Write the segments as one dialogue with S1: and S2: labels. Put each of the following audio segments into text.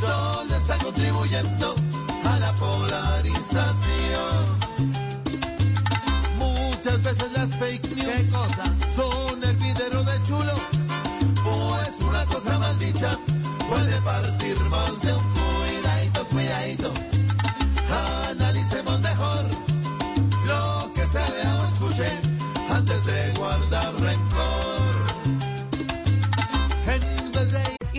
S1: Solo está contribuyendo a la polarización. Muchas veces las fake news son hervidero de chulo. Pues una cosa mal dicha puede partir más de un cuidadito, cuidadito. Analicemos mejor lo que se vea o escuche antes de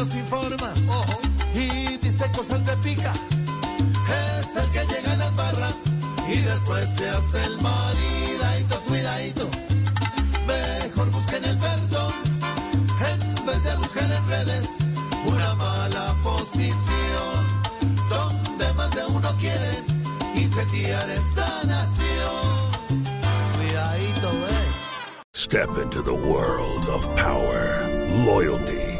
S1: Informa, ojo, y dice cosas de pica. Es el que llega a la barra y después se hace el maridadito, cuidadito. Mejor busquen el perdón en vez de buscar en redes una mala posición donde más de uno quiere incendiar esta nación. Cuidadito, eh.
S2: Step into the world of power, loyalty,